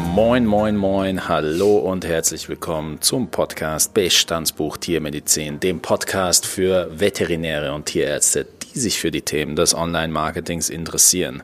moin, moin, moin, hallo und herzlich willkommen zum Podcast Bestandsbuch Tiermedizin, dem Podcast für Veterinäre und Tierärzte, die sich für die Themen des Online-Marketings interessieren.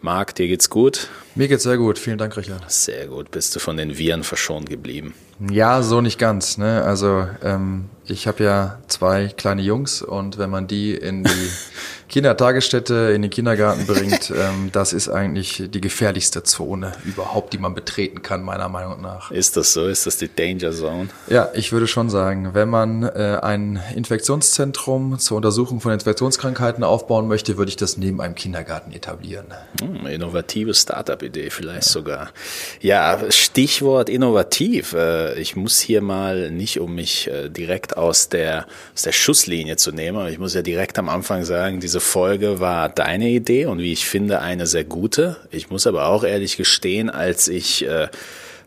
Marc, dir geht's gut? Mir geht's sehr gut, vielen Dank, Richard. Sehr gut, bist du von den Viren verschont geblieben? Ja, so nicht ganz. Ne? Also ähm, ich habe ja zwei kleine Jungs und wenn man die in die Kindertagesstätte, in den Kindergarten bringt, ähm, das ist eigentlich die gefährlichste Zone überhaupt, die man betreten kann, meiner Meinung nach. Ist das so? Ist das die Danger Zone? Ja, ich würde schon sagen, wenn man äh, ein Infektionszentrum zur Untersuchung von Infektionskrankheiten aufbauen möchte, würde ich das neben einem Kindergarten etablieren. Hm, innovative Startup-Idee vielleicht ja. sogar. Ja, Stichwort innovativ. Äh, ich muss hier mal nicht, um mich äh, direkt aus der, aus der Schusslinie zu nehmen, aber ich muss ja direkt am Anfang sagen, diese Folge war deine Idee und wie ich finde, eine sehr gute. Ich muss aber auch ehrlich gestehen, als ich, äh,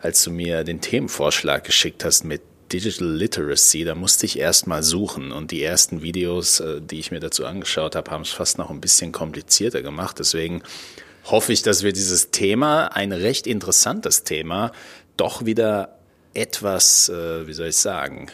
als du mir den Themenvorschlag geschickt hast mit Digital Literacy, da musste ich erst mal suchen und die ersten Videos, äh, die ich mir dazu angeschaut habe, haben es fast noch ein bisschen komplizierter gemacht. Deswegen hoffe ich, dass wir dieses Thema, ein recht interessantes Thema, doch wieder etwas, äh, wie soll ich sagen,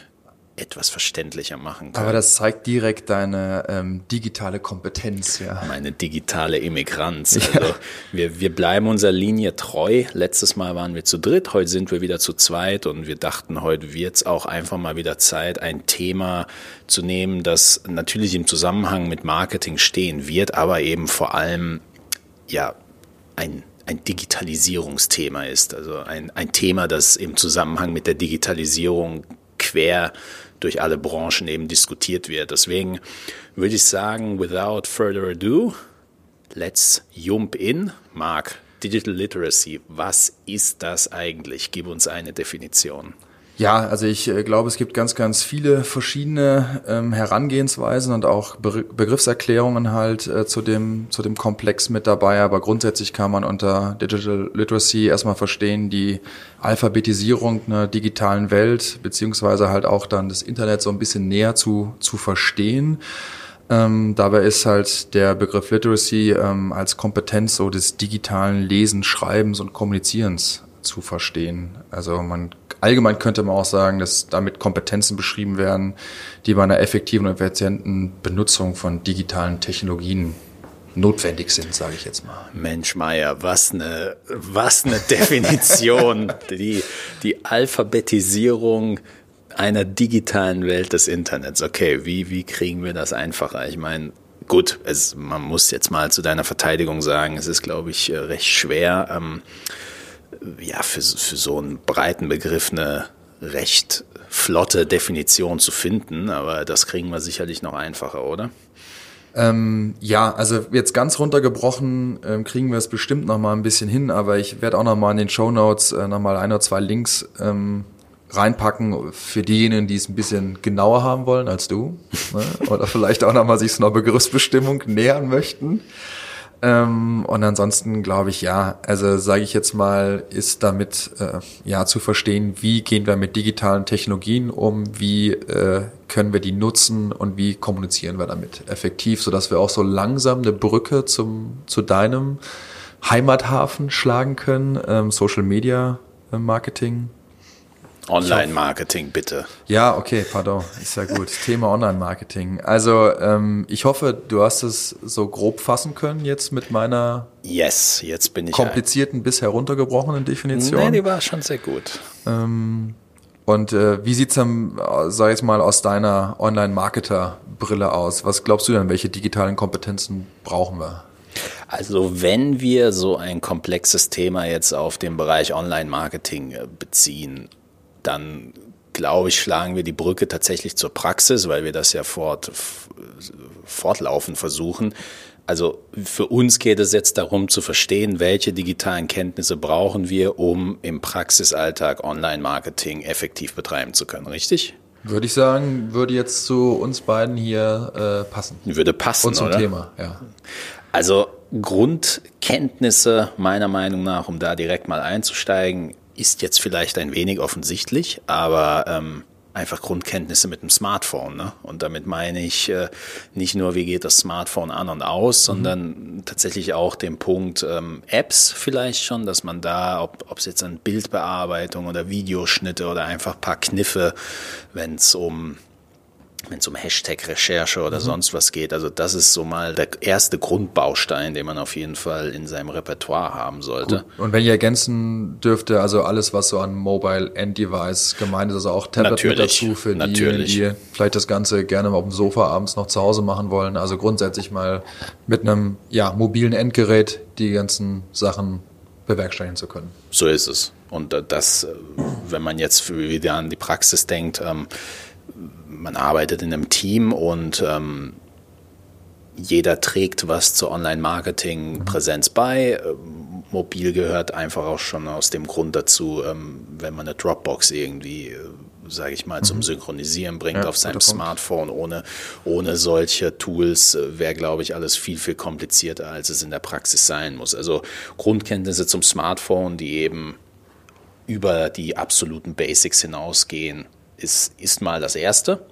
etwas verständlicher machen kann. Aber das zeigt direkt deine ähm, digitale Kompetenz, ja. Meine digitale Immigranz. Ja. Also wir, wir bleiben unserer Linie treu. Letztes Mal waren wir zu dritt, heute sind wir wieder zu zweit und wir dachten, heute wird es auch einfach mal wieder Zeit, ein Thema zu nehmen, das natürlich im Zusammenhang mit Marketing stehen wird, aber eben vor allem ja ein ein Digitalisierungsthema ist, also ein, ein Thema, das im Zusammenhang mit der Digitalisierung quer durch alle Branchen eben diskutiert wird. Deswegen würde ich sagen, without further ado, let's jump in. Mark, Digital Literacy, was ist das eigentlich? Gib uns eine Definition. Ja, also ich äh, glaube, es gibt ganz, ganz viele verschiedene ähm, Herangehensweisen und auch Be Begriffserklärungen halt äh, zu dem zu dem Komplex mit dabei. Aber grundsätzlich kann man unter Digital Literacy erstmal verstehen die Alphabetisierung einer digitalen Welt beziehungsweise halt auch dann das Internet so ein bisschen näher zu zu verstehen. Ähm, dabei ist halt der Begriff Literacy ähm, als Kompetenz so des digitalen Lesens, Schreibens und Kommunizierens zu verstehen. Also man allgemein könnte man auch sagen, dass damit Kompetenzen beschrieben werden, die bei einer effektiven und effizienten Benutzung von digitalen Technologien notwendig sind, sage ich jetzt mal. Mensch, Meier, was eine, was eine Definition. die, die Alphabetisierung einer digitalen Welt des Internets. Okay, wie, wie kriegen wir das einfacher? Ich meine, gut, es, man muss jetzt mal zu deiner Verteidigung sagen, es ist, glaube ich, recht schwer, ähm, ja, für, für so einen breiten Begriff eine recht flotte Definition zu finden, aber das kriegen wir sicherlich noch einfacher, oder? Ähm, ja, also jetzt ganz runtergebrochen ähm, kriegen wir es bestimmt noch mal ein bisschen hin, aber ich werde auch noch mal in den Show Notes äh, noch mal ein oder zwei Links ähm, reinpacken für diejenigen, die es ein bisschen genauer haben wollen als du ne? oder vielleicht auch noch mal sich so einer Begriffsbestimmung nähern möchten. Ähm, und ansonsten glaube ich, ja, also sage ich jetzt mal, ist damit äh, ja zu verstehen, wie gehen wir mit digitalen Technologien um, wie äh, können wir die nutzen und wie kommunizieren wir damit effektiv, sodass wir auch so langsam eine Brücke zum zu deinem Heimathafen schlagen können, ähm, Social Media äh, Marketing Online-Marketing, bitte. Ja, okay, pardon, ist ja gut. Thema Online-Marketing. Also ähm, ich hoffe, du hast es so grob fassen können jetzt mit meiner yes, jetzt bin ich komplizierten bis heruntergebrochenen Definition. Nee, die war schon sehr gut. Ähm, und äh, wie sieht's dann, sag ich mal, aus deiner Online-Marketer-Brille aus? Was glaubst du denn, welche digitalen Kompetenzen brauchen wir? Also wenn wir so ein komplexes Thema jetzt auf den Bereich Online-Marketing äh, beziehen dann glaube ich, schlagen wir die Brücke tatsächlich zur Praxis, weil wir das ja fort, fortlaufend versuchen. Also für uns geht es jetzt darum zu verstehen, welche digitalen Kenntnisse brauchen wir, um im Praxisalltag Online-Marketing effektiv betreiben zu können, richtig? Würde ich sagen, würde jetzt zu uns beiden hier äh, passen. Würde passen, Und zum oder? Thema, ja. Also Grundkenntnisse meiner Meinung nach, um da direkt mal einzusteigen, ist jetzt vielleicht ein wenig offensichtlich, aber ähm, einfach Grundkenntnisse mit dem Smartphone. Ne? Und damit meine ich äh, nicht nur, wie geht das Smartphone an und aus, mhm. sondern tatsächlich auch den Punkt ähm, Apps vielleicht schon, dass man da, ob es jetzt an Bildbearbeitung oder Videoschnitte oder einfach paar Kniffe, wenn es um wenn es um Hashtag-Recherche oder mhm. sonst was geht. Also das ist so mal der erste Grundbaustein, den man auf jeden Fall in seinem Repertoire haben sollte. Gut. Und wenn ich ergänzen dürfte, also alles, was so an Mobile End-Device gemeint ist, also auch Tablet natürlich, mit dazu für die, die vielleicht das Ganze gerne mal auf dem Sofa abends noch zu Hause machen wollen. Also grundsätzlich mal mit einem ja, mobilen Endgerät die ganzen Sachen bewerkstelligen zu können. So ist es. Und das, wenn man jetzt wieder an die Praxis denkt, ähm, man arbeitet in einem Team und ähm, jeder trägt was zur Online-Marketing-Präsenz bei. Ähm, mobil gehört einfach auch schon aus dem Grund dazu, ähm, wenn man eine Dropbox irgendwie, äh, sage ich mal, zum mhm. Synchronisieren bringt ja, auf seinem Smartphone. Ohne, ohne solche Tools äh, wäre, glaube ich, alles viel, viel komplizierter, als es in der Praxis sein muss. Also Grundkenntnisse zum Smartphone, die eben über die absoluten Basics hinausgehen, ist, ist mal das Erste.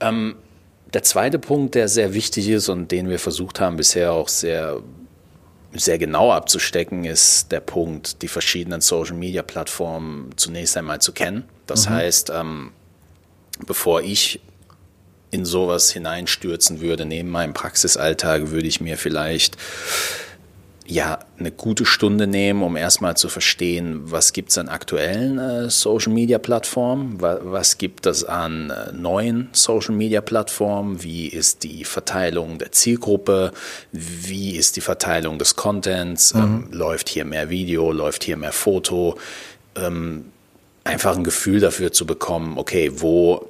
Ähm, der zweite Punkt, der sehr wichtig ist und den wir versucht haben bisher auch sehr, sehr genau abzustecken, ist der Punkt, die verschiedenen Social-Media-Plattformen zunächst einmal zu kennen. Das mhm. heißt, ähm, bevor ich in sowas hineinstürzen würde, neben meinem Praxisalltag, würde ich mir vielleicht ja, eine gute Stunde nehmen, um erstmal zu verstehen, was gibt es an aktuellen äh, Social-Media-Plattformen, wa was gibt es an äh, neuen Social-Media-Plattformen, wie ist die Verteilung der Zielgruppe, wie ist die Verteilung des Contents, mhm. ähm, läuft hier mehr Video, läuft hier mehr Foto, ähm, einfach ein Gefühl dafür zu bekommen, okay, wo,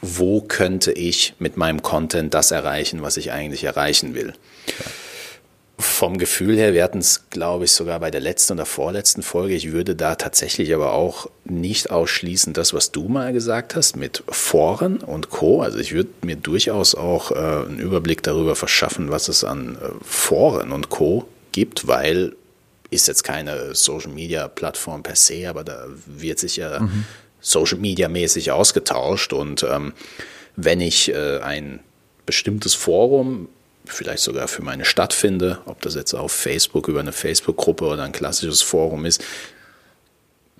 wo könnte ich mit meinem Content das erreichen, was ich eigentlich erreichen will. Vom Gefühl her, wir hatten es, glaube ich, sogar bei der letzten oder vorletzten Folge. Ich würde da tatsächlich aber auch nicht ausschließen, das, was du mal gesagt hast, mit Foren und Co. Also ich würde mir durchaus auch äh, einen Überblick darüber verschaffen, was es an äh, Foren und Co. gibt, weil ist jetzt keine Social Media Plattform per se, aber da wird sich ja mhm. Social Media mäßig ausgetauscht und ähm, wenn ich äh, ein bestimmtes Forum vielleicht sogar für meine Stadt finde, ob das jetzt auf Facebook über eine Facebook-Gruppe oder ein klassisches Forum ist,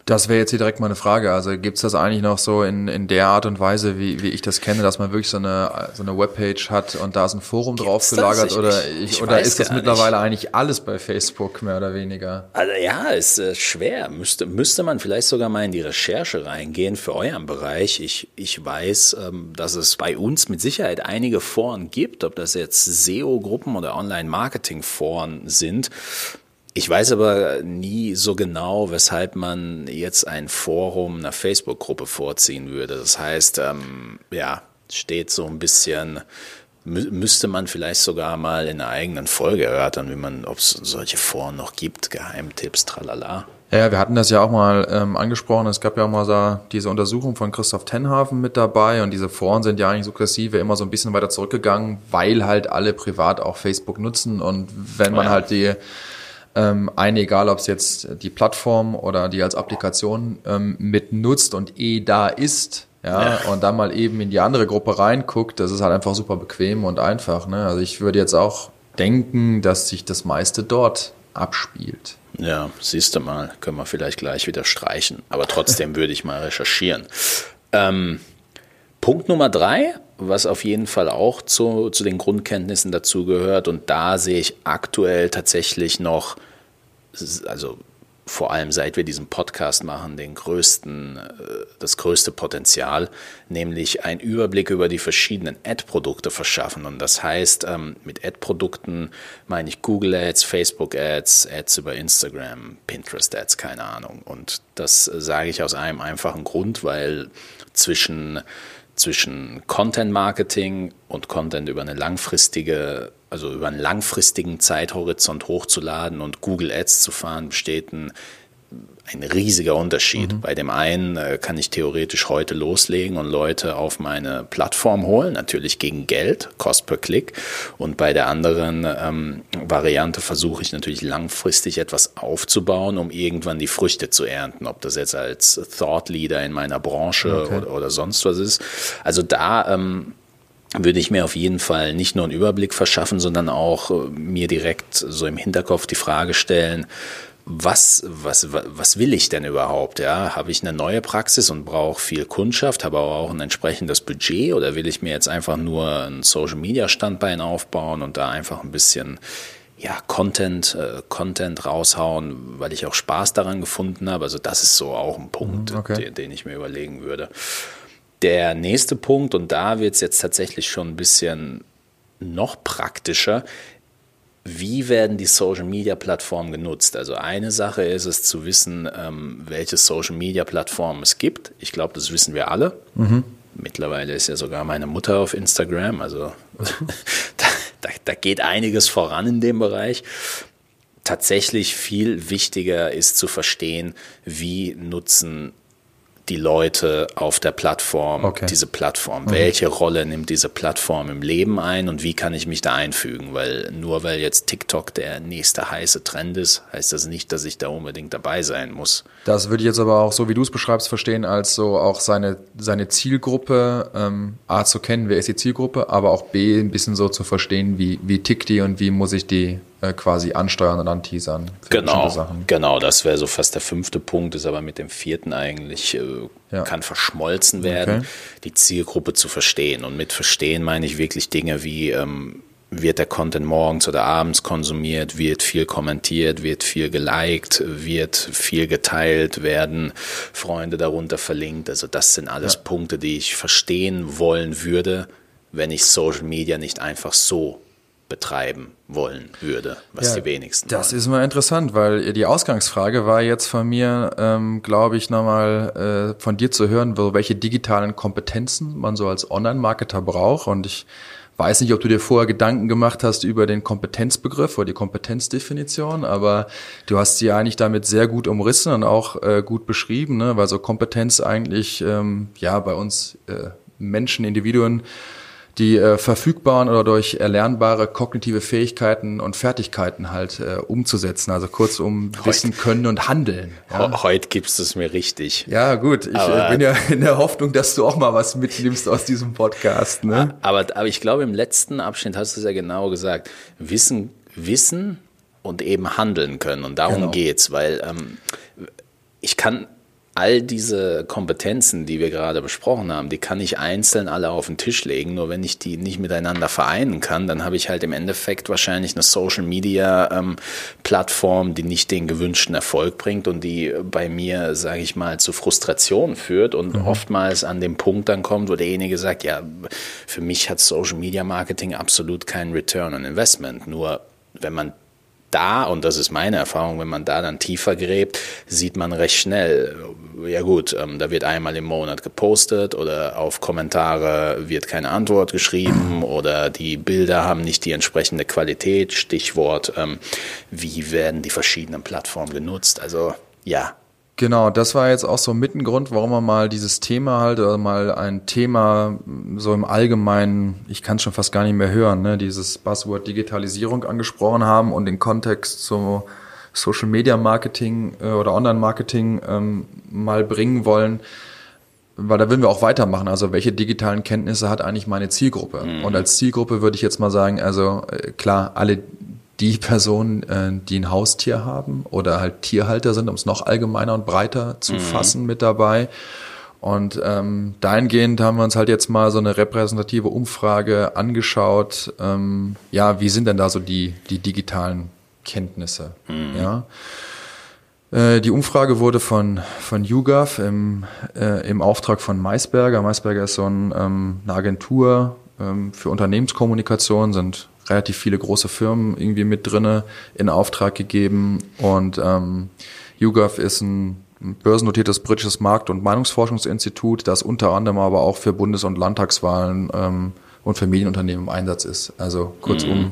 das wäre jetzt hier direkt mal eine Frage. Also gibt's das eigentlich noch so in, in der Art und Weise, wie, wie ich das kenne, dass man wirklich so eine, so eine Webpage hat und da ist ein Forum gibt's drauf gelagert oder, ich, ich oder ist das mittlerweile nicht. eigentlich alles bei Facebook mehr oder weniger? Also ja, ist äh, schwer. Müsste, müsste man vielleicht sogar mal in die Recherche reingehen für euren Bereich. Ich, ich weiß, ähm, dass es bei uns mit Sicherheit einige Foren gibt, ob das jetzt SEO-Gruppen oder Online-Marketing-Foren sind ich weiß aber nie so genau, weshalb man jetzt ein Forum einer Facebook-Gruppe vorziehen würde. Das heißt, ähm, ja, steht so ein bisschen, mü müsste man vielleicht sogar mal in einer eigenen Folge erörtern, wie man, ob es solche Foren noch gibt, Geheimtipps, tralala. Ja, wir hatten das ja auch mal ähm, angesprochen. Es gab ja auch mal so diese Untersuchung von Christoph Tenhafen mit dabei und diese Foren sind ja eigentlich sukzessive immer so ein bisschen weiter zurückgegangen, weil halt alle privat auch Facebook nutzen und wenn man ja. halt die ähm, eine, egal ob es jetzt die Plattform oder die als Applikation ähm, mit nutzt und eh da ist, ja, ja, und dann mal eben in die andere Gruppe reinguckt, das ist halt einfach super bequem und einfach. Ne? Also ich würde jetzt auch denken, dass sich das meiste dort abspielt. Ja, siehst du mal, können wir vielleicht gleich wieder streichen. Aber trotzdem würde ich mal recherchieren. Ähm, Punkt Nummer drei, was auf jeden Fall auch zu, zu den Grundkenntnissen dazugehört, und da sehe ich aktuell tatsächlich noch also vor allem seit wir diesen Podcast machen, den größten, äh, das größte Potenzial, nämlich einen Überblick über die verschiedenen Ad-Produkte verschaffen. Und das heißt, ähm, mit Ad-Produkten meine ich Google Ads, Facebook Ads, Ads über Instagram, Pinterest Ads, keine Ahnung. Und das sage ich aus einem einfachen Grund, weil zwischen zwischen Content Marketing und Content über eine langfristige, also über einen langfristigen Zeithorizont hochzuladen und Google Ads zu fahren, besteht ein ein riesiger Unterschied. Mhm. Bei dem einen äh, kann ich theoretisch heute loslegen und Leute auf meine Plattform holen, natürlich gegen Geld, Cost per Klick. Und bei der anderen ähm, Variante versuche ich natürlich langfristig etwas aufzubauen, um irgendwann die Früchte zu ernten, ob das jetzt als Thought Leader in meiner Branche okay. oder, oder sonst was ist. Also da ähm, würde ich mir auf jeden Fall nicht nur einen Überblick verschaffen, sondern auch äh, mir direkt so im Hinterkopf die Frage stellen, was, was, was will ich denn überhaupt? Ja, habe ich eine neue Praxis und brauche viel Kundschaft, habe aber auch ein entsprechendes Budget oder will ich mir jetzt einfach nur ein Social Media Standbein aufbauen und da einfach ein bisschen ja, Content, äh, Content raushauen, weil ich auch Spaß daran gefunden habe. Also das ist so auch ein Punkt, mhm, okay. den, den ich mir überlegen würde. Der nächste Punkt, und da wird es jetzt tatsächlich schon ein bisschen noch praktischer, wie werden die Social-Media-Plattformen genutzt? Also eine Sache ist es zu wissen, ähm, welche Social-Media-Plattformen es gibt. Ich glaube, das wissen wir alle. Mhm. Mittlerweile ist ja sogar meine Mutter auf Instagram. Also da, da, da geht einiges voran in dem Bereich. Tatsächlich viel wichtiger ist zu verstehen, wie nutzen die Leute auf der Plattform, okay. diese Plattform? Mhm. Welche Rolle nimmt diese Plattform im Leben ein und wie kann ich mich da einfügen? Weil nur weil jetzt TikTok der nächste heiße Trend ist, heißt das nicht, dass ich da unbedingt dabei sein muss. Das würde ich jetzt aber auch, so wie du es beschreibst, verstehen, als so auch seine, seine Zielgruppe ähm, A zu kennen, wer ist die Zielgruppe, aber auch B ein bisschen so zu verstehen, wie, wie tickt die und wie muss ich die quasi ansteuern und anteasern. Genau, genau, das wäre so fast der fünfte Punkt, ist aber mit dem vierten eigentlich, äh, ja. kann verschmolzen werden, okay. die Zielgruppe zu verstehen. Und mit verstehen meine ich wirklich Dinge wie, ähm, wird der Content morgens oder abends konsumiert, wird viel kommentiert, wird viel geliked, wird viel geteilt, werden Freunde darunter verlinkt. Also das sind alles ja. Punkte, die ich verstehen wollen würde, wenn ich Social Media nicht einfach so betreiben wollen würde, was ja, die wenigsten. Das wollen. ist mal interessant, weil die Ausgangsfrage war jetzt von mir, ähm, glaube ich, nochmal äh, von dir zu hören, welche digitalen Kompetenzen man so als Online-Marketer braucht. Und ich weiß nicht, ob du dir vorher Gedanken gemacht hast über den Kompetenzbegriff oder die Kompetenzdefinition, aber du hast sie eigentlich damit sehr gut umrissen und auch äh, gut beschrieben, ne? weil so Kompetenz eigentlich ähm, ja bei uns äh, Menschen, Individuen die äh, verfügbaren oder durch erlernbare kognitive Fähigkeiten und Fertigkeiten halt äh, umzusetzen. Also kurzum Wissen, Können und Handeln. Ja? Heute gibst du es mir richtig. Ja, gut. Ich aber, bin ja in der Hoffnung, dass du auch mal was mitnimmst aus diesem Podcast. Ne? Aber, aber ich glaube, im letzten Abschnitt hast du es ja genau gesagt. Wissen, Wissen und eben handeln können. Und darum genau. geht's, weil ähm, ich kann all diese Kompetenzen, die wir gerade besprochen haben, die kann ich einzeln alle auf den Tisch legen. Nur wenn ich die nicht miteinander vereinen kann, dann habe ich halt im Endeffekt wahrscheinlich eine Social Media ähm, Plattform, die nicht den gewünschten Erfolg bringt und die bei mir, sage ich mal, zu Frustration führt und mhm. oftmals an dem Punkt dann kommt, wo derjenige sagt, ja, für mich hat Social Media Marketing absolut keinen Return on Investment. Nur wenn man da, und das ist meine Erfahrung, wenn man da dann tiefer gräbt, sieht man recht schnell, ja gut, ähm, da wird einmal im Monat gepostet oder auf Kommentare wird keine Antwort geschrieben oder die Bilder haben nicht die entsprechende Qualität, Stichwort, ähm, wie werden die verschiedenen Plattformen genutzt. Also ja, Genau, das war jetzt auch so ein Grund, warum wir mal dieses Thema halt oder mal ein Thema so im Allgemeinen, ich kann es schon fast gar nicht mehr hören, ne, dieses Buzzword Digitalisierung angesprochen haben und den Kontext zu Social Media Marketing äh, oder Online Marketing ähm, mal bringen wollen, weil da würden wir auch weitermachen. Also welche digitalen Kenntnisse hat eigentlich meine Zielgruppe? Mhm. Und als Zielgruppe würde ich jetzt mal sagen, also äh, klar, alle die Personen, äh, die ein Haustier haben oder halt Tierhalter sind, um es noch allgemeiner und breiter zu mhm. fassen mit dabei. Und ähm, dahingehend haben wir uns halt jetzt mal so eine repräsentative Umfrage angeschaut. Ähm, ja, wie sind denn da so die, die digitalen Kenntnisse? Mhm. Ja. Äh, die Umfrage wurde von, von YouGov im, äh, im Auftrag von Maisberger. Maisberger ist so ein, ähm, eine Agentur ähm, für Unternehmenskommunikation, sind relativ viele große Firmen irgendwie mit drinne in Auftrag gegeben und ähm, YouGov ist ein börsennotiertes britisches Markt- und Meinungsforschungsinstitut, das unter anderem aber auch für Bundes- und Landtagswahlen ähm, und für Medienunternehmen im Einsatz ist. Also kurzum mhm.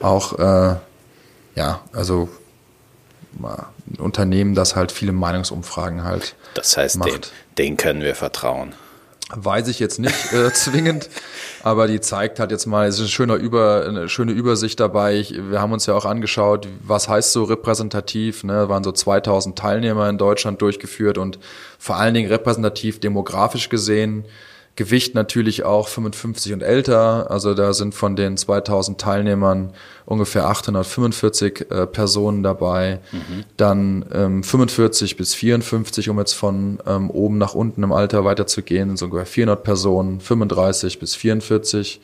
auch, äh, ja, also ein Unternehmen, das halt viele Meinungsumfragen halt. Das heißt, den, den können wir vertrauen. Weiß ich jetzt nicht äh, zwingend, aber die zeigt halt jetzt mal, es ist eine schöne, Über, eine schöne Übersicht dabei. Ich, wir haben uns ja auch angeschaut, was heißt so repräsentativ. Ne? Waren so 2000 Teilnehmer in Deutschland durchgeführt und vor allen Dingen repräsentativ demografisch gesehen Gewicht natürlich auch 55 und älter. Also da sind von den 2000 Teilnehmern ungefähr 845 äh, Personen dabei. Mhm. Dann ähm, 45 bis 54, um jetzt von ähm, oben nach unten im Alter weiterzugehen, sind so ungefähr 400 Personen. 35 bis 44,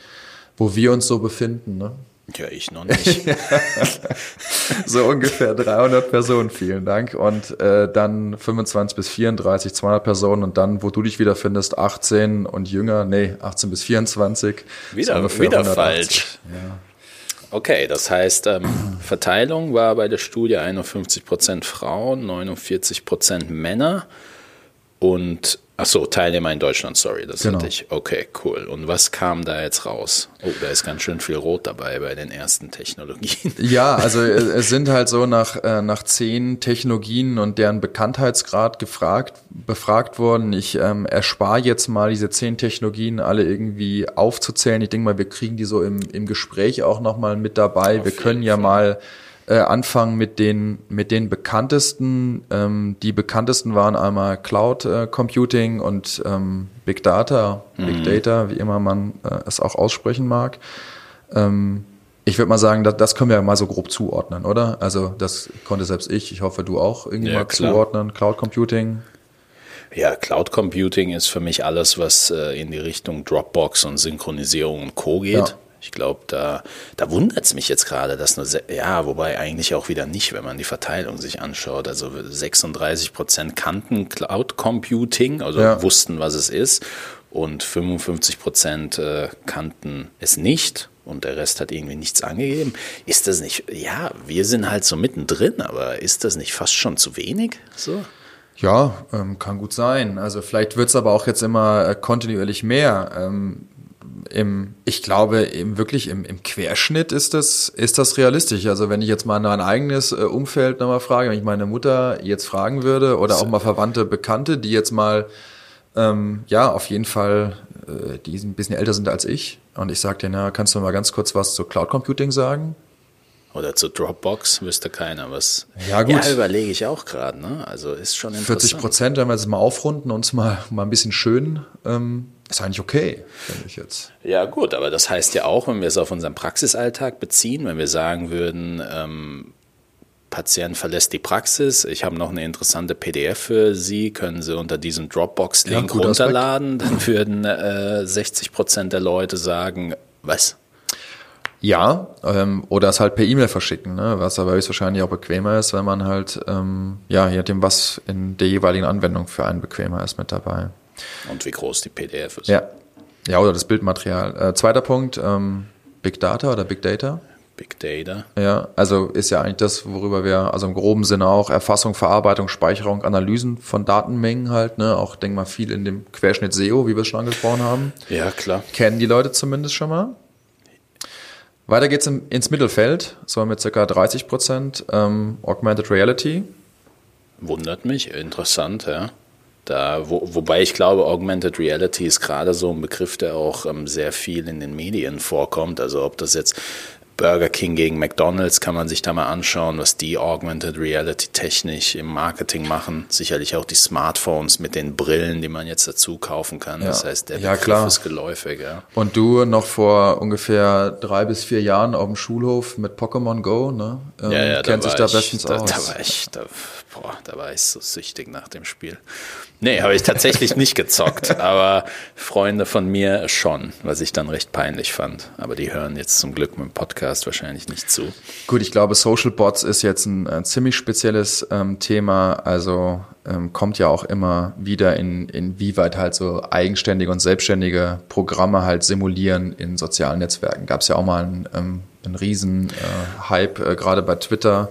wo wir uns so befinden. Ne? Ja, ich noch nicht. so ungefähr 300 Personen, vielen Dank. Und äh, dann 25 bis 34, 200 Personen und dann, wo du dich wiederfindest, 18 und jünger, nee, 18 bis 24. Wieder, wieder falsch. Ja. Okay, das heißt, ähm, Verteilung war bei der Studie 51 Prozent Frauen, 49 Prozent Männer und Ach so, Teilnehmer in Deutschland, sorry, das genau. hatte ich. Okay, cool. Und was kam da jetzt raus? Oh, da ist ganz schön viel Rot dabei bei den ersten Technologien. Ja, also äh, es sind halt so nach, äh, nach zehn Technologien und deren Bekanntheitsgrad gefragt, befragt worden. Ich ähm, erspare jetzt mal diese zehn Technologien alle irgendwie aufzuzählen. Ich denke mal, wir kriegen die so im, im Gespräch auch nochmal mit dabei. Auf wir können ja Fall. mal äh, anfangen mit den, mit den bekanntesten. Ähm, die bekanntesten waren einmal Cloud äh, Computing und ähm, Big Data, mhm. Big Data, wie immer man äh, es auch aussprechen mag. Ähm, ich würde mal sagen, das, das können wir mal so grob zuordnen, oder? Also das konnte selbst ich, ich hoffe du auch irgendwie ja, mal klar. zuordnen. Cloud Computing. Ja, Cloud Computing ist für mich alles, was äh, in die Richtung Dropbox und Synchronisierung und Co. geht. Ja. Ich glaube, da, da wundert es mich jetzt gerade, dass nur, ja, wobei eigentlich auch wieder nicht, wenn man die Verteilung sich anschaut. Also 36 Prozent kannten Cloud Computing, also ja. wussten, was es ist, und 55 Prozent äh, kannten es nicht und der Rest hat irgendwie nichts angegeben. Ist das nicht, ja, wir sind halt so mittendrin, aber ist das nicht fast schon zu wenig? So? Ja, ähm, kann gut sein. Also vielleicht wird es aber auch jetzt immer äh, kontinuierlich mehr. Ähm, im, ich glaube, im, wirklich im, im Querschnitt ist das, ist das realistisch. Also wenn ich jetzt mal mein eigenes äh, Umfeld nochmal frage, wenn ich meine Mutter jetzt fragen würde oder auch mal Verwandte, Bekannte, die jetzt mal, ähm, ja, auf jeden Fall, äh, die ein bisschen älter sind als ich und ich sage denen, na, kannst du mal ganz kurz was zu Cloud Computing sagen? Oder zu Dropbox wüsste keiner was. Ja, gut. Ja, überlege ich auch gerade. Ne? Also ist schon interessant. 40 Prozent, wenn wir jetzt mal aufrunden und uns mal, mal ein bisschen schön ähm, ist eigentlich okay, finde ich jetzt. Ja, gut, aber das heißt ja auch, wenn wir es auf unseren Praxisalltag beziehen, wenn wir sagen würden, ähm, Patient verlässt die Praxis, ich habe noch eine interessante PDF für Sie, können Sie unter diesem Dropbox-Link ja, runterladen, dann würden äh, 60 Prozent der Leute sagen, was? Ja, ähm, oder es halt per E-Mail verschicken, ne? was aber höchstwahrscheinlich auch bequemer ist, wenn man halt, ähm, ja, je nachdem, was in der jeweiligen Anwendung für einen bequemer ist mit dabei. Und wie groß die PDF ist. Ja, ja oder das Bildmaterial. Äh, zweiter Punkt, ähm, Big Data oder Big Data. Big Data. Ja, also ist ja eigentlich das, worüber wir, also im groben Sinne auch Erfassung, Verarbeitung, Speicherung, Analysen von Datenmengen halt, ne, auch denk mal viel in dem Querschnitt SEO, wie wir es schon angesprochen haben. Ja, klar. Kennen die Leute zumindest schon mal. Weiter geht's im, ins Mittelfeld, so mit circa 30 Prozent ähm, Augmented Reality. Wundert mich, interessant, ja. Da, wo, wobei ich glaube, Augmented Reality ist gerade so ein Begriff, der auch ähm, sehr viel in den Medien vorkommt. Also ob das jetzt Burger King gegen McDonald's kann man sich da mal anschauen, was die Augmented Reality technisch im Marketing machen. Sicherlich auch die Smartphones mit den Brillen, die man jetzt dazu kaufen kann. Ja. Das heißt, der ja, Begriff klar. ist geläufig. Ja. Und du noch vor ungefähr drei bis vier Jahren auf dem Schulhof mit Pokémon Go, ne? Ähm, ja, ja, kennt da sich da bestens da, aus. Da war ich, da, boah, da war ich so süchtig nach dem Spiel. Nee, habe ich tatsächlich nicht gezockt, aber Freunde von mir schon, was ich dann recht peinlich fand. Aber die hören jetzt zum Glück mit dem Podcast wahrscheinlich nicht zu. Gut, ich glaube, Social Bots ist jetzt ein, ein ziemlich spezielles ähm, Thema. Also ähm, kommt ja auch immer wieder in, inwieweit halt so eigenständige und selbstständige Programme halt simulieren in sozialen Netzwerken. Gab es ja auch mal einen, ähm, einen riesen äh, Hype, äh, gerade bei Twitter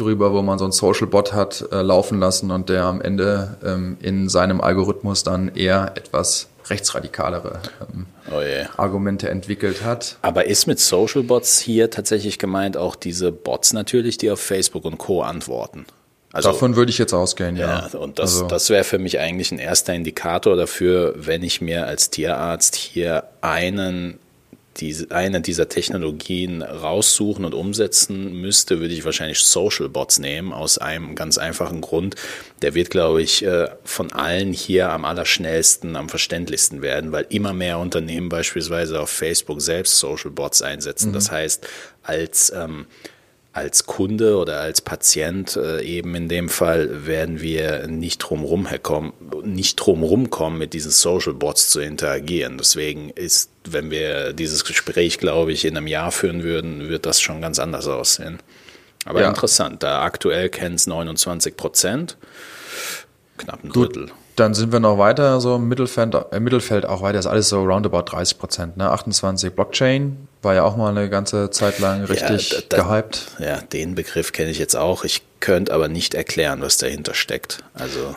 drüber, wo man so einen Social Bot hat äh, laufen lassen und der am Ende ähm, in seinem Algorithmus dann eher etwas rechtsradikalere ähm, oh Argumente entwickelt hat. Aber ist mit Social Bots hier tatsächlich gemeint auch diese Bots natürlich, die auf Facebook und Co. antworten? Also, Davon würde ich jetzt ausgehen, ja. ja und das, also. das wäre für mich eigentlich ein erster Indikator dafür, wenn ich mir als Tierarzt hier einen diese, eine dieser Technologien raussuchen und umsetzen müsste, würde ich wahrscheinlich Social Bots nehmen, aus einem ganz einfachen Grund. Der wird, glaube ich, äh, von allen hier am allerschnellsten, am verständlichsten werden, weil immer mehr Unternehmen beispielsweise auf Facebook selbst Social Bots einsetzen. Mhm. Das heißt, als ähm, als Kunde oder als Patient äh, eben in dem Fall werden wir nicht drumherum kommen, nicht drumherum kommen, mit diesen Social Bots zu interagieren. Deswegen ist, wenn wir dieses Gespräch, glaube ich, in einem Jahr führen würden, wird das schon ganz anders aussehen. Aber ja. interessant, da aktuell kennen es 29 Prozent, knapp ein Gut. Dann sind wir noch weiter so im Mittelfeld, äh, Mittelfeld auch weiter, ist alles so roundabout 30 Prozent, ne? 28 Blockchain, war ja auch mal eine ganze Zeit lang richtig ja, da, da, gehypt. Ja, den Begriff kenne ich jetzt auch. Ich könnte aber nicht erklären, was dahinter steckt. Also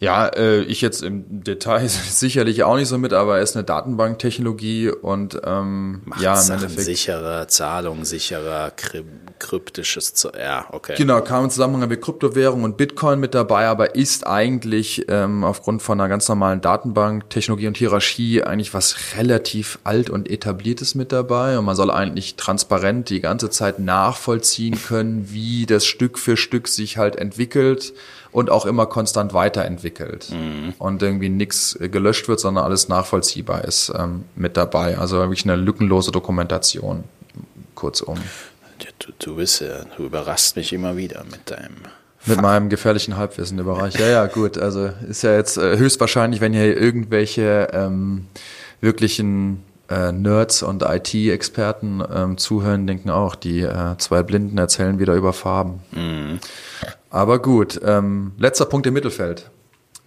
ja, äh, ich jetzt im Detail sicherlich auch nicht so mit, aber er ist eine Datenbanktechnologie und ähm, Macht ja, im Sachen Endeffekt sicherer, Zahlung sicherer, kryptisches, ja, okay. Genau, kam im Zusammenhang mit Kryptowährung und Bitcoin mit dabei, aber ist eigentlich ähm, aufgrund von einer ganz normalen Datenbanktechnologie und Hierarchie eigentlich was relativ alt und etabliertes mit dabei und man soll eigentlich transparent die ganze Zeit nachvollziehen können, wie das Stück für Stück sich halt entwickelt und auch immer konstant weiterentwickelt mhm. und irgendwie nichts gelöscht wird, sondern alles nachvollziehbar ist ähm, mit dabei. Also wirklich eine lückenlose Dokumentation, kurzum. Du, du bist ja, du überraschst mich immer wieder mit deinem mit meinem gefährlichen Halbwissen im Bereich. Ja, ja, gut. Also ist ja jetzt äh, höchstwahrscheinlich, wenn hier irgendwelche ähm, wirklichen äh, Nerds und IT-Experten ähm, zuhören, denken auch, die äh, zwei Blinden erzählen wieder über Farben. Mhm. Aber gut, ähm, letzter Punkt im Mittelfeld.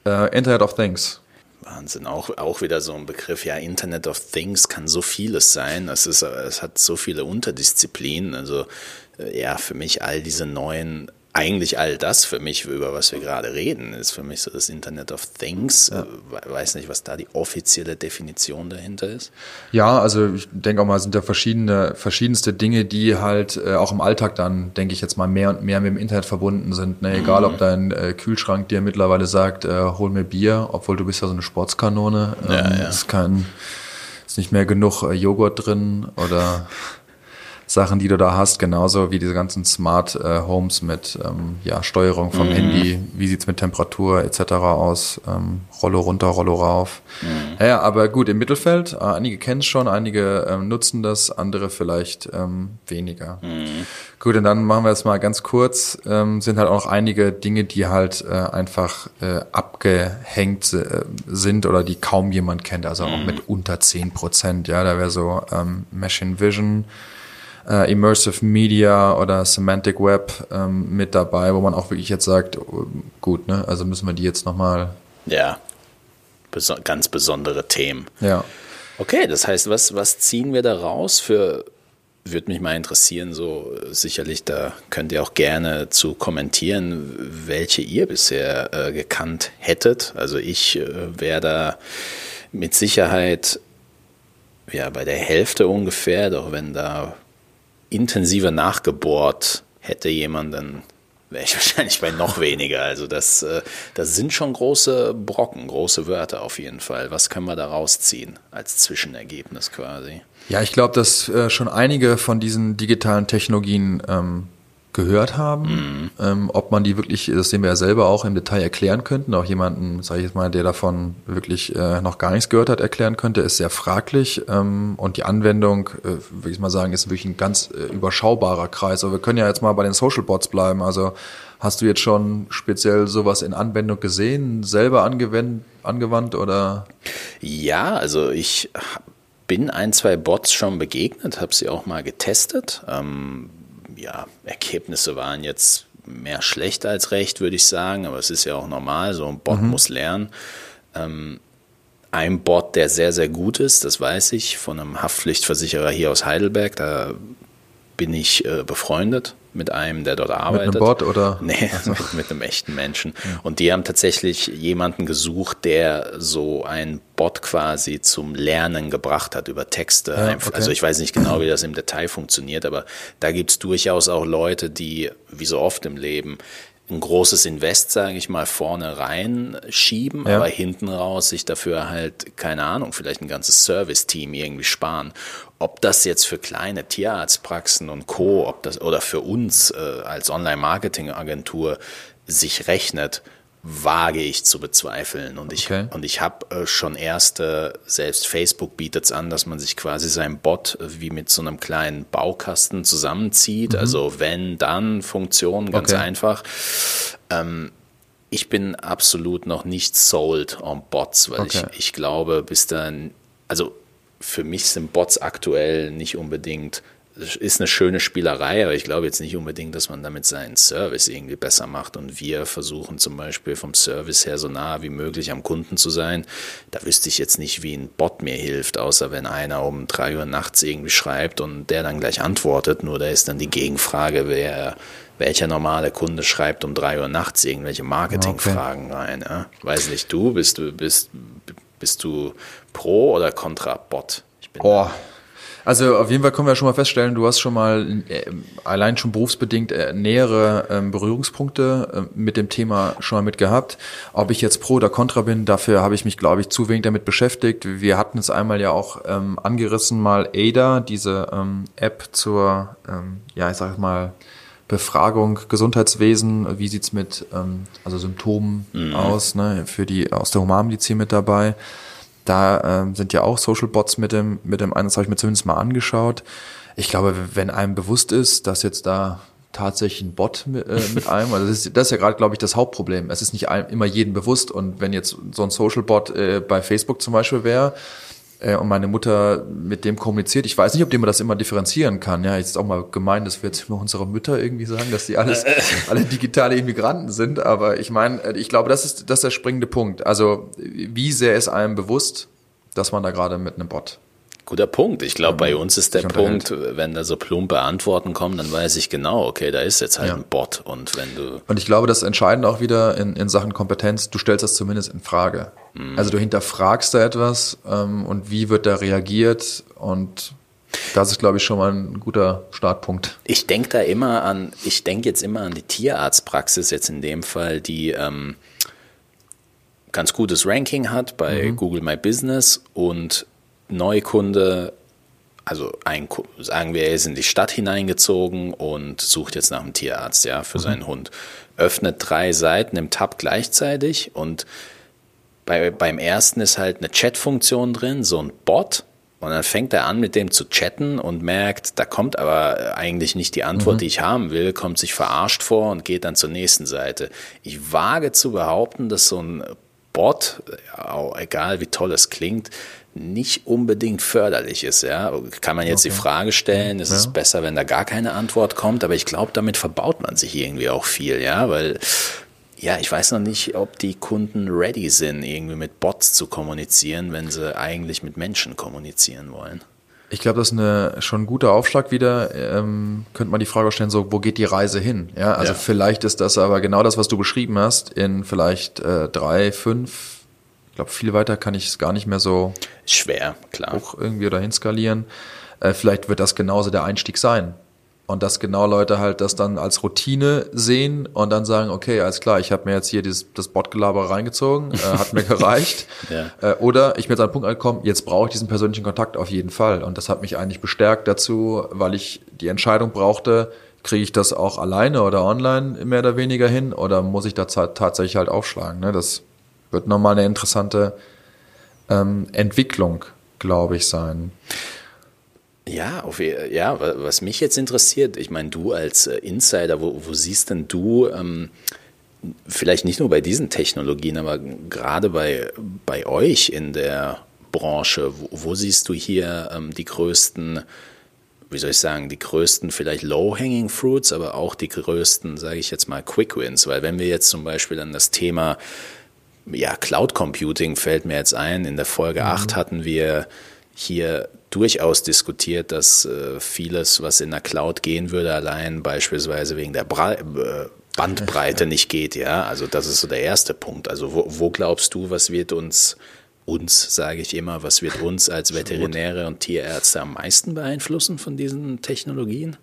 Äh, Internet of Things. Wahnsinn, auch, auch wieder so ein Begriff, ja, Internet of Things kann so vieles sein. Es, ist, es hat so viele Unterdisziplinen. Also äh, ja, für mich all diese neuen eigentlich all das für mich, über was wir gerade reden, ist für mich so das Internet of Things. Ja. Weiß nicht, was da die offizielle Definition dahinter ist. Ja, also ich denke auch mal, sind da verschiedene, verschiedenste Dinge, die halt äh, auch im Alltag dann, denke ich jetzt mal, mehr und mehr mit dem Internet verbunden sind. Ne? Egal, mhm. ob dein äh, Kühlschrank dir mittlerweile sagt, äh, hol mir Bier, obwohl du bist ja so eine Sportskanone. Ähm, ja, ja. Ist kein, ist nicht mehr genug äh, Joghurt drin oder Sachen, die du da hast, genauso wie diese ganzen Smart äh, Homes mit ähm, ja, Steuerung vom mhm. Handy, wie sieht's mit Temperatur etc. aus, ähm, Rollo runter, Rollo rauf. Mhm. Ja, aber gut, im Mittelfeld, äh, einige kennen es schon, einige ähm, nutzen das, andere vielleicht ähm, weniger. Mhm. Gut, und dann machen wir es mal ganz kurz, ähm, sind halt auch einige Dinge, die halt äh, einfach äh, abgehängt äh, sind oder die kaum jemand kennt, also auch mhm. mit unter zehn Prozent, ja, da wäre so ähm, Machine Vision, äh, Immersive Media oder Semantic Web ähm, mit dabei, wo man auch wirklich jetzt sagt, oh, gut, ne, also müssen wir die jetzt nochmal. Ja, Beso ganz besondere Themen. Ja. Okay, das heißt, was, was ziehen wir da raus für, würde mich mal interessieren, so sicherlich, da könnt ihr auch gerne zu kommentieren, welche ihr bisher äh, gekannt hättet. Also ich äh, wäre da mit Sicherheit ja bei der Hälfte ungefähr, doch wenn da intensiver nachgebohrt hätte jemand, dann wäre ich wahrscheinlich bei noch weniger. Also das, äh, das sind schon große Brocken, große Wörter auf jeden Fall. Was können wir da rausziehen als Zwischenergebnis quasi? Ja, ich glaube, dass äh, schon einige von diesen digitalen Technologien ähm, gehört haben. Mhm. Ähm, ob man die wirklich, das sehen wir ja selber auch im Detail erklären könnten, auch jemanden, sage ich jetzt mal, der davon wirklich äh, noch gar nichts gehört hat, erklären könnte, ist sehr fraglich. Ähm, und die Anwendung, äh, würde ich mal sagen, ist wirklich ein ganz äh, überschaubarer Kreis. Aber wir können ja jetzt mal bei den Social Bots bleiben. Also hast du jetzt schon speziell sowas in Anwendung gesehen, selber angewendet, angewandt oder? Ja, also ich bin ein, zwei Bots schon begegnet, habe sie auch mal getestet. Ähm, ja, Ergebnisse waren jetzt mehr schlecht als recht, würde ich sagen, aber es ist ja auch normal, so ein Bot mhm. muss lernen. Ähm, ein Bot, der sehr, sehr gut ist, das weiß ich, von einem Haftpflichtversicherer hier aus Heidelberg, da bin ich äh, befreundet mit einem, der dort arbeitet. Mit einem Bot oder? Nee, also. mit, mit, einem echten Menschen. Und die haben tatsächlich jemanden gesucht, der so ein Bot quasi zum Lernen gebracht hat über Texte. Ja, okay. Also ich weiß nicht genau, wie das im Detail funktioniert, aber da gibt es durchaus auch Leute, die, wie so oft im Leben, ein großes Invest, sage ich mal, vorne reinschieben, ja. aber hinten raus sich dafür halt, keine Ahnung, vielleicht ein ganzes Service-Team irgendwie sparen. Ob das jetzt für kleine Tierarztpraxen und Co., ob das oder für uns äh, als Online-Marketing-Agentur sich rechnet, wage ich zu bezweifeln. Und ich, okay. und ich habe äh, schon erste, selbst Facebook bietet es an, dass man sich quasi sein Bot äh, wie mit so einem kleinen Baukasten zusammenzieht. Mhm. Also wenn, dann Funktion, ganz okay. einfach. Ähm, ich bin absolut noch nicht sold on Bots, weil okay. ich, ich glaube, bis dann, also für mich sind Bots aktuell nicht unbedingt ist eine schöne Spielerei, aber ich glaube jetzt nicht unbedingt, dass man damit seinen Service irgendwie besser macht. Und wir versuchen zum Beispiel vom Service her so nah wie möglich am Kunden zu sein. Da wüsste ich jetzt nicht, wie ein Bot mir hilft, außer wenn einer um drei Uhr nachts irgendwie schreibt und der dann gleich antwortet. Nur da ist dann die Gegenfrage, wer welcher normale Kunde schreibt um drei Uhr nachts irgendwelche Marketingfragen okay. rein. Ja? Weiß nicht, du bist du bist bist du pro oder contra Bot? Ich bin oh. Also auf jeden Fall können wir schon mal feststellen, du hast schon mal äh, allein schon berufsbedingt äh, nähere äh, Berührungspunkte mit dem Thema schon mal mit gehabt. Ob ich jetzt pro oder contra bin, dafür habe ich mich, glaube ich, zu wenig damit beschäftigt. Wir hatten es einmal ja auch ähm, angerissen, mal ADA, diese ähm, App zur, ähm, ja, ich sage mal, Befragung Gesundheitswesen, wie sieht's mit ähm, also Symptomen mhm. aus, ne, für die aus der Humanmedizin mit dabei. Da ähm, sind ja auch Social Bots mit dem, mit dem einen, das habe ich mir zumindest mal angeschaut. Ich glaube, wenn einem bewusst ist, dass jetzt da tatsächlich ein Bot mit, äh, mit einem, also das ist, das ist ja gerade, glaube ich, das Hauptproblem. Es ist nicht immer jedem bewusst und wenn jetzt so ein Social Bot äh, bei Facebook zum Beispiel wäre, äh, und meine Mutter mit dem kommuniziert. Ich weiß nicht, ob dem man das immer differenzieren kann. Ja, ist auch mal gemein, dass wir jetzt immer unsere Mütter irgendwie sagen, dass die alles, alle digitale Immigranten sind. Aber ich meine, äh, ich glaube, das ist, das ist der springende Punkt. Also, wie sehr ist einem bewusst, dass man da gerade mit einem Bot Guter Punkt. Ich glaube, bei uns ist der Punkt, wenn da so plumpe Antworten kommen, dann weiß ich genau, okay, da ist jetzt halt ja. ein Bot. Und wenn du. Und ich glaube, das entscheidend auch wieder in, in Sachen Kompetenz, du stellst das zumindest in Frage. Mhm. Also du hinterfragst da etwas ähm, und wie wird da reagiert und das ist, glaube ich, schon mal ein guter Startpunkt. Ich denke da immer an, ich denke jetzt immer an die Tierarztpraxis, jetzt in dem Fall, die ähm, ganz gutes Ranking hat bei mhm. Google My Business und Neukunde, also ein, sagen wir, er ist in die Stadt hineingezogen und sucht jetzt nach einem Tierarzt, ja, für mhm. seinen Hund. Öffnet drei Seiten im Tab gleichzeitig und bei, beim ersten ist halt eine Chat-Funktion drin, so ein Bot. Und dann fängt er an, mit dem zu chatten und merkt, da kommt aber eigentlich nicht die Antwort, mhm. die ich haben will, kommt sich verarscht vor und geht dann zur nächsten Seite. Ich wage zu behaupten, dass so ein Bot, egal wie toll es klingt, nicht unbedingt förderlich ist. Ja? Kann man jetzt okay. die Frage stellen, ist ja. es besser, wenn da gar keine Antwort kommt, aber ich glaube, damit verbaut man sich irgendwie auch viel, ja, weil ja, ich weiß noch nicht, ob die Kunden ready sind, irgendwie mit Bots zu kommunizieren, wenn sie eigentlich mit Menschen kommunizieren wollen. Ich glaube, das ist eine, schon ein guter Aufschlag wieder. Ähm, könnte man die Frage stellen, so, wo geht die Reise hin? Ja, also ja. vielleicht ist das aber genau das, was du beschrieben hast, in vielleicht äh, drei, fünf, ich glaube, viel weiter kann ich es gar nicht mehr so schwer, klar. Hoch irgendwie dahin skalieren. Äh, vielleicht wird das genauso der Einstieg sein. Und dass genau Leute halt das dann als Routine sehen und dann sagen, okay, alles klar, ich habe mir jetzt hier dieses, das Botgelaber reingezogen, äh, hat mir gereicht. ja. äh, oder ich bin jetzt an einen Punkt angekommen, jetzt brauche ich diesen persönlichen Kontakt auf jeden Fall. Und das hat mich eigentlich bestärkt dazu, weil ich die Entscheidung brauchte, kriege ich das auch alleine oder online mehr oder weniger hin oder muss ich da tatsächlich halt aufschlagen. Ne? Das wird nochmal eine interessante ähm, Entwicklung, glaube ich, sein. Ja, auf, ja, was mich jetzt interessiert, ich meine, du als äh, Insider, wo, wo siehst denn du, ähm, vielleicht nicht nur bei diesen Technologien, aber gerade bei, bei euch in der Branche, wo, wo siehst du hier ähm, die größten, wie soll ich sagen, die größten vielleicht Low-Hanging Fruits, aber auch die größten, sage ich jetzt mal, Quick Wins? Weil wenn wir jetzt zum Beispiel an das Thema ja, Cloud Computing fällt mir jetzt ein. In der Folge mhm. 8 hatten wir hier durchaus diskutiert, dass äh, vieles, was in der Cloud gehen würde, allein beispielsweise wegen der Bra äh, Bandbreite nicht geht, ja. Also das ist so der erste Punkt. Also wo, wo glaubst du, was wird uns uns, sage ich immer, was wird uns als Veterinäre und Tierärzte am meisten beeinflussen von diesen Technologien?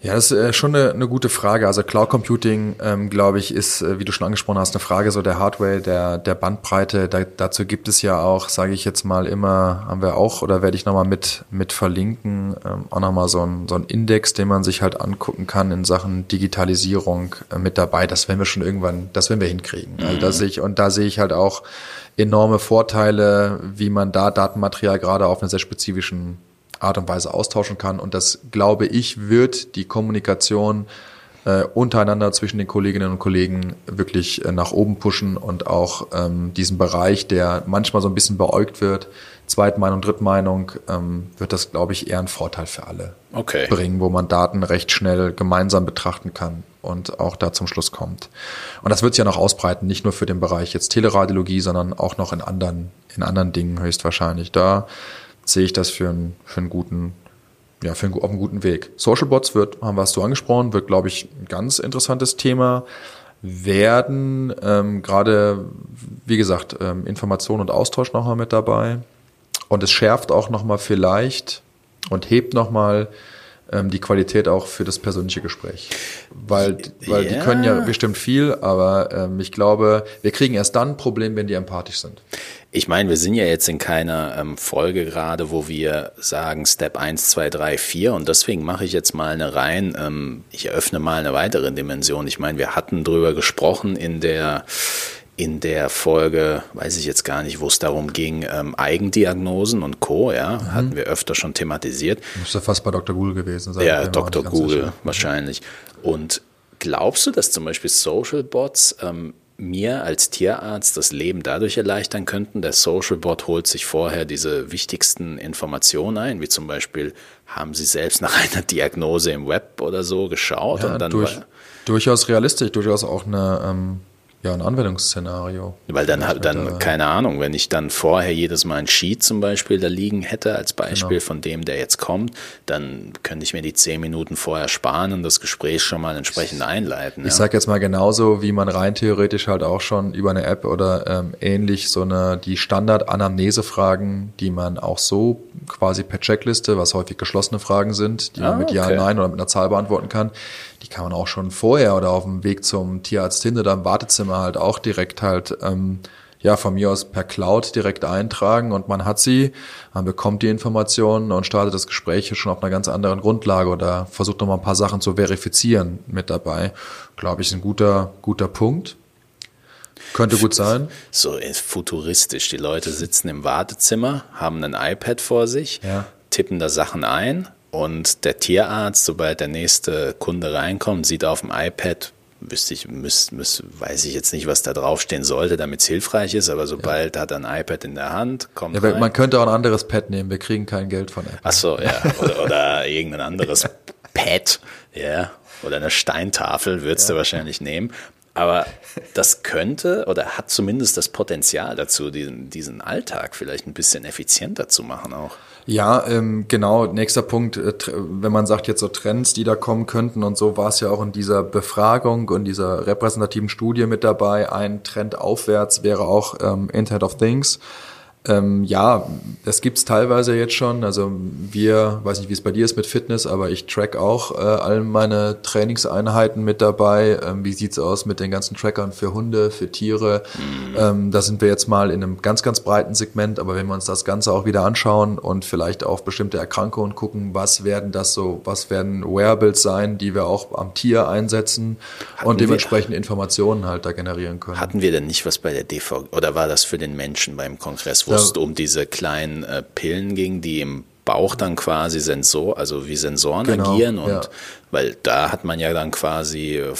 Ja, das ist äh, schon eine, eine gute Frage. Also Cloud Computing, ähm, glaube ich, ist, äh, wie du schon angesprochen hast, eine Frage so der Hardware, der, der Bandbreite. Da, dazu gibt es ja auch, sage ich jetzt mal immer, haben wir auch oder werde ich nochmal mit, mit verlinken, ähm, auch nochmal so ein, so ein Index, den man sich halt angucken kann in Sachen Digitalisierung äh, mit dabei. Das werden wir schon irgendwann, das werden wir hinkriegen. Mhm. Also das ich, und da sehe ich halt auch enorme Vorteile, wie man da Datenmaterial gerade auf einer sehr spezifischen Art und Weise austauschen kann. Und das, glaube ich, wird die Kommunikation äh, untereinander zwischen den Kolleginnen und Kollegen wirklich äh, nach oben pushen und auch ähm, diesen Bereich, der manchmal so ein bisschen beäugt wird, Zweitmeinung, Drittmeinung, ähm, wird das, glaube ich, eher einen Vorteil für alle okay. bringen, wo man Daten recht schnell gemeinsam betrachten kann und auch da zum Schluss kommt. Und das wird sich ja noch ausbreiten, nicht nur für den Bereich jetzt Teleradiologie, sondern auch noch in anderen, in anderen Dingen höchstwahrscheinlich. Da sehe ich das für einen, für einen guten, ja, für einen, auf einem guten Weg. Social Bots wird, haben wir es so angesprochen, wird, glaube ich, ein ganz interessantes Thema werden. Ähm, Gerade, wie gesagt, ähm, Information und Austausch nochmal mit dabei. Und es schärft auch nochmal vielleicht und hebt nochmal ähm, die Qualität auch für das persönliche Gespräch. Weil, weil ja. die können ja bestimmt viel, aber ähm, ich glaube, wir kriegen erst dann ein Problem, wenn die empathisch sind. Ich meine, wir sind ja jetzt in keiner ähm, Folge gerade, wo wir sagen Step 1, 2, 3, 4 und deswegen mache ich jetzt mal eine rein, ähm, ich eröffne mal eine weitere Dimension. Ich meine, wir hatten drüber gesprochen in der in der Folge, weiß ich jetzt gar nicht, wo es darum ging, ähm, Eigendiagnosen und Co., ja, mhm. hatten wir öfter schon thematisiert. Muss ja fast bei Dr. Google gewesen sein. Ja, Dr. Google sicher. wahrscheinlich. Und glaubst du, dass zum Beispiel Social Bots ähm, mir als Tierarzt das Leben dadurch erleichtern könnten, der Social Bot holt sich vorher diese wichtigsten Informationen ein, wie zum Beispiel, haben Sie selbst nach einer Diagnose im Web oder so geschaut? Ja, und dann durch, durchaus realistisch, durchaus auch eine ähm, ja, ein Anwendungsszenario. Weil dann, dann, keine Ahnung, wenn ich dann vorher jedes Mal ein Sheet zum Beispiel da liegen hätte, als Beispiel genau. von dem, der jetzt kommt, dann könnte ich mir die zehn Minuten vorher sparen und das Gespräch schon mal entsprechend einleiten. Ich ja. sage jetzt mal genauso, wie man rein theoretisch halt auch schon über eine App oder ähm, ähnlich so eine, die Standard-Anamnese-Fragen, die man auch so quasi per Checkliste, was häufig geschlossene Fragen sind, die ah, man mit okay. Ja, Nein oder mit einer Zahl beantworten kann, die kann man auch schon vorher oder auf dem Weg zum Tierarzt hin oder im Wartezimmer halt auch direkt halt, ähm, ja, von mir aus per Cloud direkt eintragen und man hat sie, man bekommt die Informationen und startet das Gespräch schon auf einer ganz anderen Grundlage oder versucht noch mal ein paar Sachen zu verifizieren mit dabei. Glaube ich, ist ein guter, guter Punkt. Könnte gut sein. So futuristisch. Die Leute sitzen im Wartezimmer, haben ein iPad vor sich, ja. tippen da Sachen ein und der Tierarzt, sobald der nächste Kunde reinkommt, sieht auf dem iPad, wüsste ich, müß, müß, weiß ich jetzt nicht, was da draufstehen sollte, damit es hilfreich ist, aber sobald ja. hat er ein iPad in der Hand, kommt ja, rein. Man könnte auch ein anderes Pad nehmen, wir kriegen kein Geld von Apple. Ach so, ja, oder, oder irgendein anderes Pad, ja, oder eine Steintafel würdest ja. du wahrscheinlich nehmen. Aber das könnte oder hat zumindest das Potenzial dazu, diesen, diesen Alltag vielleicht ein bisschen effizienter zu machen auch. Ja, ähm, genau. Nächster Punkt, äh, wenn man sagt jetzt so Trends, die da kommen könnten und so war es ja auch in dieser Befragung und dieser repräsentativen Studie mit dabei. Ein Trend aufwärts wäre auch ähm, Internet of Things. Ähm, ja, das gibt's teilweise jetzt schon. Also wir, weiß nicht, wie es bei dir ist mit Fitness, aber ich track auch äh, all meine Trainingseinheiten mit dabei. Ähm, wie sieht's aus mit den ganzen Trackern für Hunde, für Tiere? Mhm. Ähm, da sind wir jetzt mal in einem ganz, ganz breiten Segment. Aber wenn wir uns das Ganze auch wieder anschauen und vielleicht auf bestimmte Erkrankungen gucken, was werden das so, was werden Wearables sein, die wir auch am Tier einsetzen hatten und dementsprechend wir, Informationen halt da generieren können. Hatten wir denn nicht was bei der DV oder war das für den Menschen beim Kongress, wo es um diese kleinen äh, Pillen ging, die im Bauch dann quasi Sensor, also wie Sensoren genau, agieren und ja. weil da hat man ja dann quasi, äh,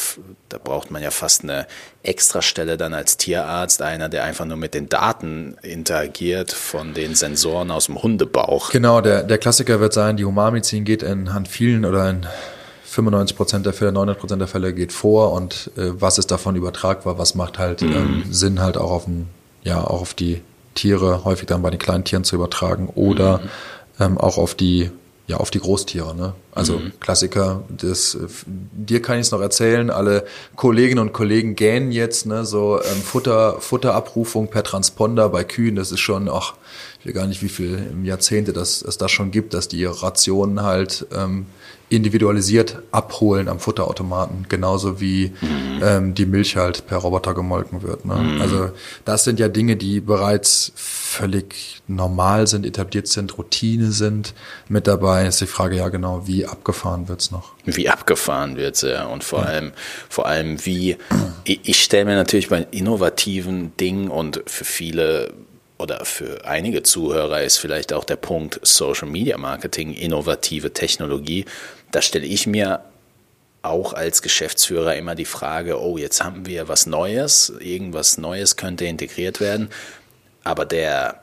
da braucht man ja fast eine Extrastelle dann als Tierarzt, einer, der einfach nur mit den Daten interagiert von den Sensoren aus dem Hundebauch. Genau, der, der Klassiker wird sein, die Humanmedizin geht in, an vielen oder in 95 Prozent der Fälle, 900 Prozent der Fälle geht vor und äh, was ist davon übertragbar, was macht halt mhm. ähm, Sinn halt auch auf, ein, ja, auch auf die Tiere häufig dann bei den kleinen Tieren zu übertragen oder mhm. ähm, auch auf die ja auf die Großtiere. Ne? Also mhm. Klassiker, das dir kann ich es noch erzählen. Alle Kolleginnen und Kollegen gähnen jetzt ne so ähm, Futter Futterabrufung per Transponder bei Kühen. Das ist schon auch ich will gar nicht wie viel im Jahrzehnte das es das schon gibt, dass die Rationen halt ähm, individualisiert abholen am Futterautomaten, genauso wie mhm. ähm, die Milch halt per Roboter gemolken wird. Ne? Mhm. Also das sind ja Dinge, die bereits völlig normal sind, etabliert sind, Routine sind. Mit dabei ist die Frage ja genau, wie abgefahren wird's noch? Wie abgefahren wird's ja und vor ja. allem, vor allem wie, ich, ich stelle mir natürlich bei innovativen Dingen und für viele oder für einige Zuhörer ist vielleicht auch der Punkt Social Media Marketing, innovative Technologie. Da stelle ich mir auch als Geschäftsführer immer die Frage, oh, jetzt haben wir was Neues, irgendwas Neues könnte integriert werden, aber der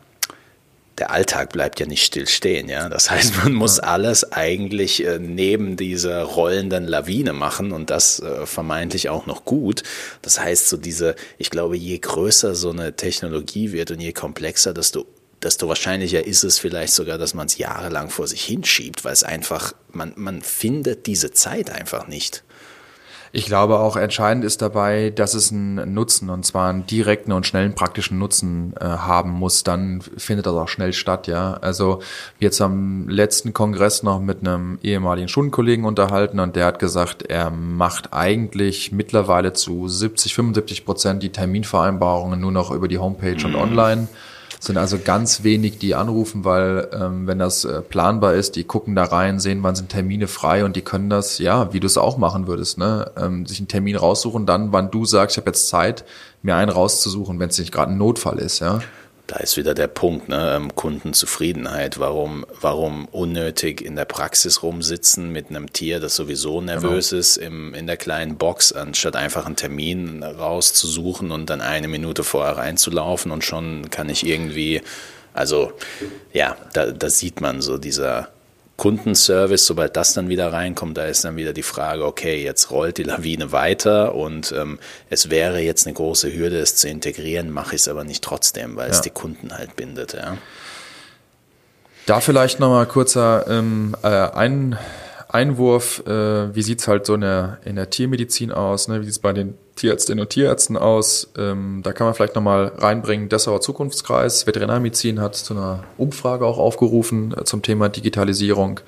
der Alltag bleibt ja nicht still stehen, ja. Das heißt, man muss alles eigentlich äh, neben dieser rollenden Lawine machen und das äh, vermeintlich auch noch gut. Das heißt, so diese, ich glaube, je größer so eine Technologie wird und je komplexer, desto desto wahrscheinlicher ist es vielleicht sogar, dass man es jahrelang vor sich hinschiebt, weil es einfach, man, man findet diese Zeit einfach nicht. Ich glaube auch entscheidend ist dabei, dass es einen Nutzen und zwar einen direkten und schnellen praktischen Nutzen äh, haben muss. Dann findet das auch schnell statt, ja. Also jetzt am letzten Kongress noch mit einem ehemaligen Schulkollegen unterhalten und der hat gesagt, er macht eigentlich mittlerweile zu 70, 75 Prozent die Terminvereinbarungen nur noch über die Homepage mhm. und online sind also ganz wenig, die anrufen, weil ähm, wenn das äh, planbar ist, die gucken da rein, sehen, wann sind Termine frei und die können das, ja, wie du es auch machen würdest, ne, ähm, sich einen Termin raussuchen, dann, wann du sagst, ich habe jetzt Zeit, mir einen rauszusuchen, wenn es nicht gerade ein Notfall ist, ja da ist wieder der Punkt, ne, ähm, Kundenzufriedenheit. Warum, warum unnötig in der Praxis rumsitzen mit einem Tier, das sowieso nervös genau. ist, im, in der kleinen Box, anstatt einfach einen Termin rauszusuchen und dann eine Minute vorher reinzulaufen und schon kann ich irgendwie, also ja, da, da sieht man so dieser Kundenservice, sobald das dann wieder reinkommt, da ist dann wieder die Frage, okay, jetzt rollt die Lawine weiter und ähm, es wäre jetzt eine große Hürde, es zu integrieren, mache ich es aber nicht trotzdem, weil ja. es die Kunden halt bindet. Ja. Da vielleicht nochmal kurzer ähm, äh, ein Einwurf, äh, wie sieht's halt so in der, in der Tiermedizin aus, ne? wie sieht's bei den Tierärztinnen und Tierärzten aus? Ähm, da kann man vielleicht nochmal reinbringen, Dessauer Zukunftskreis, Veterinärmedizin hat zu einer Umfrage auch aufgerufen äh, zum Thema Digitalisierung.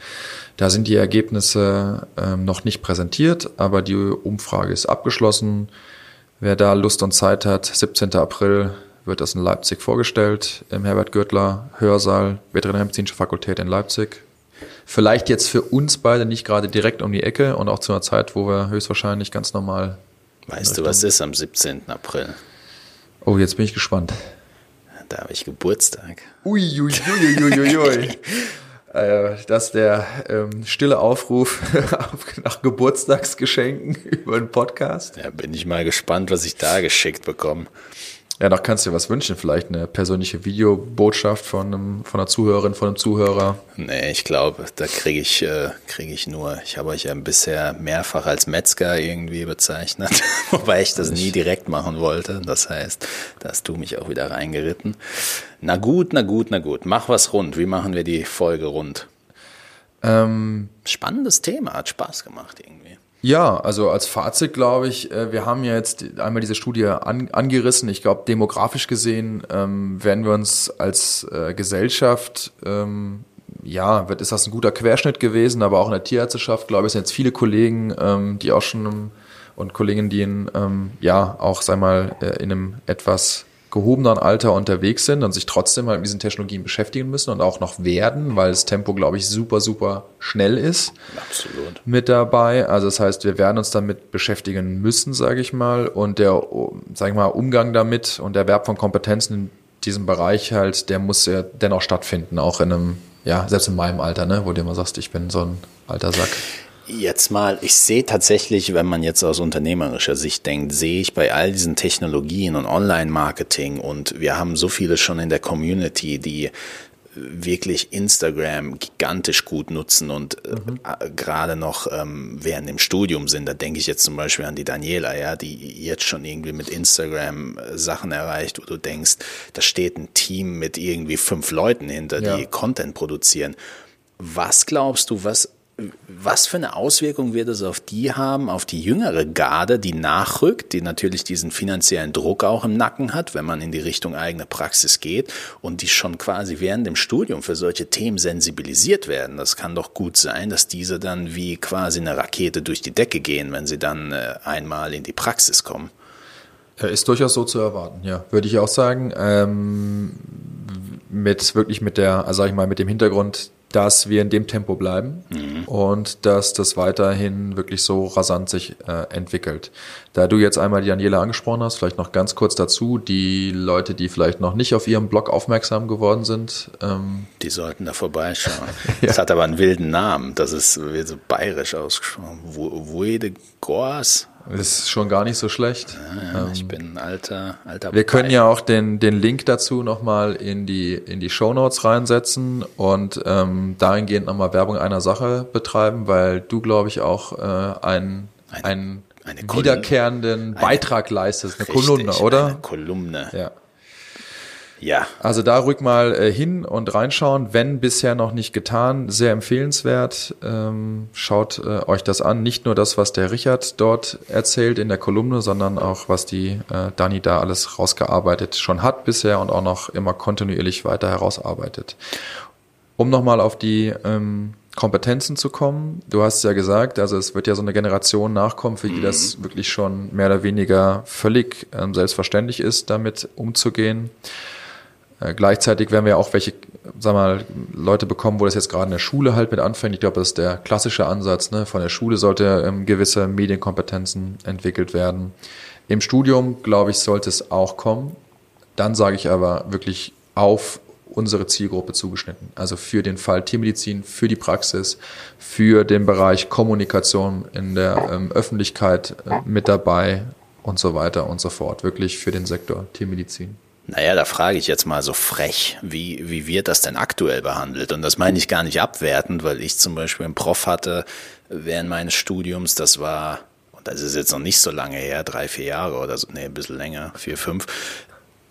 Da sind die Ergebnisse ähm, noch nicht präsentiert, aber die Umfrage ist abgeschlossen. Wer da Lust und Zeit hat, 17. April wird das in Leipzig vorgestellt, im Herbert Gürtler Hörsaal, Veterinärmedizinische Fakultät in Leipzig. Vielleicht jetzt für uns beide nicht gerade direkt um die Ecke und auch zu einer Zeit, wo wir höchstwahrscheinlich ganz normal. Weißt du, was ist am 17. April? Oh, jetzt bin ich gespannt. Da habe ich Geburtstag. Uiuiuiuiui. Ui, ui, ui, äh, das ist der ähm, stille Aufruf nach Geburtstagsgeschenken über den Podcast. Ja, bin ich mal gespannt, was ich da geschickt bekomme. Ja, noch kannst du dir was wünschen, vielleicht eine persönliche Videobotschaft von, einem, von einer Zuhörerin, von einem Zuhörer. Nee, ich glaube, da kriege ich, äh, krieg ich nur, ich habe euch ja bisher mehrfach als Metzger irgendwie bezeichnet, wobei ich das nie direkt machen wollte. Das heißt, da hast du mich auch wieder reingeritten. Na gut, na gut, na gut, mach was rund. Wie machen wir die Folge rund? Ähm, Spannendes Thema, hat Spaß gemacht irgendwie. Ja, also als Fazit glaube ich, äh, wir haben ja jetzt einmal diese Studie an, angerissen. Ich glaube, demografisch gesehen ähm, werden wir uns als äh, Gesellschaft, ähm, ja, wird, ist das ein guter Querschnitt gewesen, aber auch in der Tierärzteschaft, glaube ich, sind jetzt viele Kollegen, ähm, die auch schon und Kolleginnen, die in, ähm, ja, auch, sag mal, äh, in einem etwas gehobenen Alter unterwegs sind und sich trotzdem halt mit diesen Technologien beschäftigen müssen und auch noch werden, weil das Tempo, glaube ich, super, super schnell ist. Absolut. Mit dabei. Also das heißt, wir werden uns damit beschäftigen müssen, sage ich mal. Und der, sage ich mal, Umgang damit und der Erwerb von Kompetenzen in diesem Bereich halt, der muss ja dennoch stattfinden, auch in einem, ja, selbst in meinem Alter, ne, wo du immer sagst, ich bin so ein alter Sack. Jetzt mal, ich sehe tatsächlich, wenn man jetzt aus unternehmerischer Sicht denkt, sehe ich bei all diesen Technologien und Online-Marketing und wir haben so viele schon in der Community, die wirklich Instagram gigantisch gut nutzen und äh, mhm. äh, gerade noch ähm, während dem Studium sind. Da denke ich jetzt zum Beispiel an die Daniela, ja, die jetzt schon irgendwie mit Instagram äh, Sachen erreicht, wo du denkst, da steht ein Team mit irgendwie fünf Leuten hinter, ja. die Content produzieren. Was glaubst du, was was für eine Auswirkung wird es auf die haben, auf die jüngere Garde, die nachrückt, die natürlich diesen finanziellen Druck auch im Nacken hat, wenn man in die Richtung eigene Praxis geht und die schon quasi während dem Studium für solche Themen sensibilisiert werden. Das kann doch gut sein, dass diese dann wie quasi eine Rakete durch die Decke gehen, wenn sie dann äh, einmal in die Praxis kommen. Ist durchaus so zu erwarten, ja, würde ich auch sagen. Ähm, mit wirklich mit der, also sag ich mal, mit dem Hintergrund, dass wir in dem Tempo bleiben mhm. und dass das weiterhin wirklich so rasant sich äh, entwickelt. Da du jetzt einmal die Daniela angesprochen hast, vielleicht noch ganz kurz dazu, die Leute, die vielleicht noch nicht auf ihrem Blog aufmerksam geworden sind. Ähm, die sollten da vorbeischauen. ja. Das hat aber einen wilden Namen, das ist so bayerisch ausgesprochen. Wuede Gors ist schon gar nicht so schlecht. Ja, ja, ich ähm, bin ein alter, alter. Wir können ja auch den, den Link dazu nochmal in die, in die Show Notes reinsetzen und ähm, dahingehend nochmal Werbung einer Sache betreiben, weil du, glaube ich, auch äh, ein, ein eine wiederkehrenden Beitrag leistest, eine richtig, Kolumne, oder? Eine Kolumne. Ja. Ja. Also da rück mal äh, hin und reinschauen, wenn bisher noch nicht getan, sehr empfehlenswert. Ähm, schaut äh, euch das an, nicht nur das, was der Richard dort erzählt in der Kolumne, sondern auch, was die äh, Dani da alles rausgearbeitet schon hat bisher und auch noch immer kontinuierlich weiter herausarbeitet. Um nochmal auf die ähm, Kompetenzen zu kommen. Du hast ja gesagt, also es wird ja so eine Generation nachkommen, für die mhm. das wirklich schon mehr oder weniger völlig ähm, selbstverständlich ist, damit umzugehen. Äh, gleichzeitig werden wir auch welche, sag mal, Leute bekommen, wo das jetzt gerade in der Schule halt mit anfängt. Ich glaube, das ist der klassische Ansatz. Ne? Von der Schule sollte ähm, gewisse Medienkompetenzen entwickelt werden. Im Studium, glaube ich, sollte es auch kommen. Dann sage ich aber wirklich auf unsere Zielgruppe zugeschnitten. Also für den Fall Tiermedizin, für die Praxis, für den Bereich Kommunikation in der ähm, Öffentlichkeit äh, mit dabei und so weiter und so fort. Wirklich für den Sektor Tiermedizin. Naja, da frage ich jetzt mal so frech, wie, wie wird das denn aktuell behandelt? Und das meine ich gar nicht abwertend, weil ich zum Beispiel einen Prof hatte während meines Studiums, das war, und das ist jetzt noch nicht so lange her, drei, vier Jahre oder so, nee, ein bisschen länger, vier, fünf,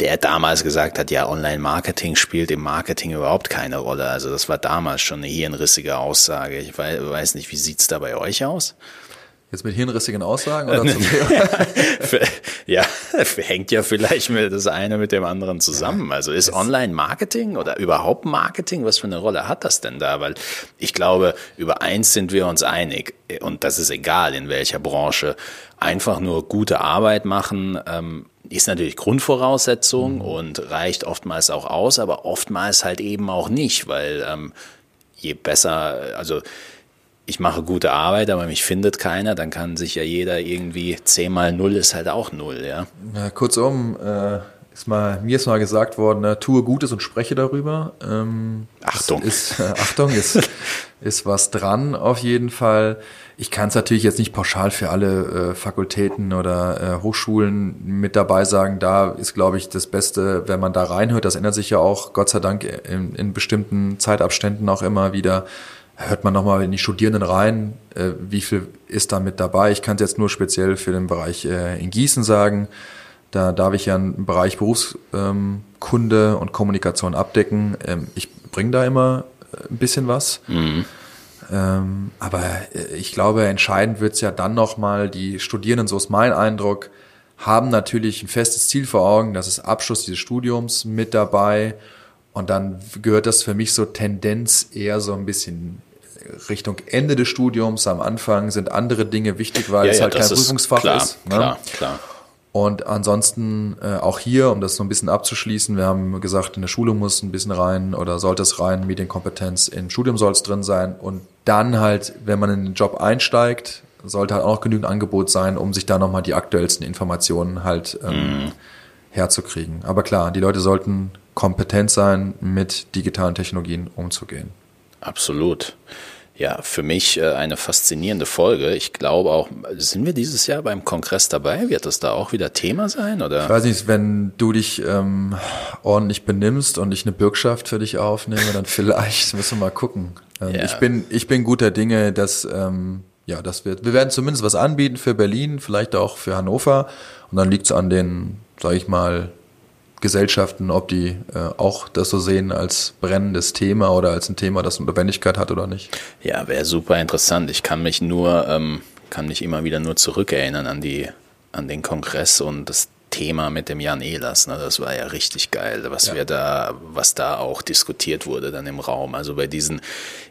der damals gesagt hat, ja, Online-Marketing spielt im Marketing überhaupt keine Rolle. Also das war damals schon eine hirnrissige Aussage. Ich weiß nicht, wie sieht's da bei euch aus? Jetzt mit hirnrissigen Aussagen oder zum Ja, hängt ja vielleicht mit das eine mit dem anderen zusammen. Also ist Online-Marketing oder überhaupt Marketing, was für eine Rolle hat das denn da? Weil ich glaube, über eins sind wir uns einig und das ist egal in welcher Branche. Einfach nur gute Arbeit machen, ähm, ist natürlich Grundvoraussetzung mhm. und reicht oftmals auch aus, aber oftmals halt eben auch nicht, weil ähm, je besser, also ich mache gute Arbeit, aber mich findet keiner, dann kann sich ja jeder irgendwie 10 mal 0 ist halt auch 0, ja. ja kurzum, äh, ist mal, mir ist mal gesagt worden, ne, tue Gutes und spreche darüber. Ähm, Achtung. Ist, äh, Achtung, ist, ist was dran auf jeden Fall. Ich kann es natürlich jetzt nicht pauschal für alle äh, Fakultäten oder äh, Hochschulen mit dabei sagen. Da ist, glaube ich, das Beste, wenn man da reinhört. Das ändert sich ja auch, Gott sei Dank, in, in bestimmten Zeitabständen auch immer wieder hört man nochmal in die Studierenden rein, äh, wie viel ist da mit dabei. Ich kann es jetzt nur speziell für den Bereich äh, in Gießen sagen. Da darf ich ja einen Bereich Berufskunde ähm, und Kommunikation abdecken. Ähm, ich bringe da immer äh, ein bisschen was. Mhm. Ähm, aber äh, ich glaube, entscheidend wird's ja dann nochmal, die Studierenden, so ist mein Eindruck, haben natürlich ein festes Ziel vor Augen, das ist Abschluss dieses Studiums mit dabei und dann gehört das für mich so Tendenz eher so ein bisschen Richtung Ende des Studiums. Am Anfang sind andere Dinge wichtig, weil ja, es halt kein Prüfungsfach klar, ist. Ne? Klar, klar. Und ansonsten äh, auch hier, um das so ein bisschen abzuschließen, wir haben gesagt, in der Schule muss ein bisschen rein oder sollte es rein, Medienkompetenz, im Studium soll es drin sein. Und dann halt, wenn man in den Job einsteigt, sollte halt auch genügend Angebot sein, um sich da nochmal die aktuellsten Informationen halt ähm, mm. herzukriegen. Aber klar, die Leute sollten kompetent sein, mit digitalen Technologien umzugehen. Absolut. Ja, für mich äh, eine faszinierende Folge. Ich glaube auch, sind wir dieses Jahr beim Kongress dabei? Wird das da auch wieder Thema sein? Oder? Ich weiß nicht, wenn du dich ähm, ordentlich benimmst und ich eine Bürgschaft für dich aufnehme, dann vielleicht müssen wir mal gucken. Ähm, ja. Ich bin ich bin guter Dinge, dass ähm, ja, das wird. Wir werden zumindest was anbieten für Berlin, vielleicht auch für Hannover. Und dann liegt es an den, sage ich mal, Gesellschaften, ob die äh, auch das so sehen als brennendes Thema oder als ein Thema, das Notwendigkeit hat oder nicht. Ja, wäre super interessant. Ich kann mich nur, ähm, kann mich immer wieder nur zurückerinnern an die, an den Kongress und das Thema mit dem Jan Ehlers. Ne? Das war ja richtig geil, was ja. wir da, was da auch diskutiert wurde dann im Raum. Also bei diesen,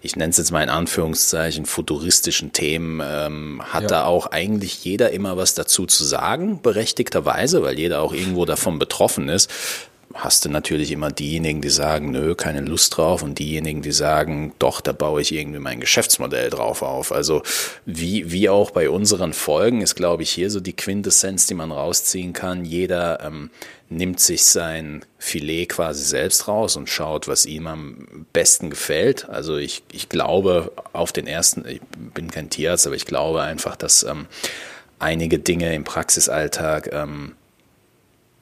ich nenne es jetzt mal in Anführungszeichen, futuristischen Themen, ähm, hat ja. da auch eigentlich jeder immer was dazu zu sagen, berechtigterweise, weil jeder auch irgendwo davon betroffen ist hast du natürlich immer diejenigen, die sagen, nö, keine Lust drauf und diejenigen, die sagen, doch, da baue ich irgendwie mein Geschäftsmodell drauf auf. Also wie, wie auch bei unseren Folgen ist, glaube ich, hier so die Quintessenz, die man rausziehen kann. Jeder ähm, nimmt sich sein Filet quasi selbst raus und schaut, was ihm am besten gefällt. Also ich, ich glaube auf den ersten, ich bin kein Tierarzt, aber ich glaube einfach, dass ähm, einige Dinge im Praxisalltag ähm,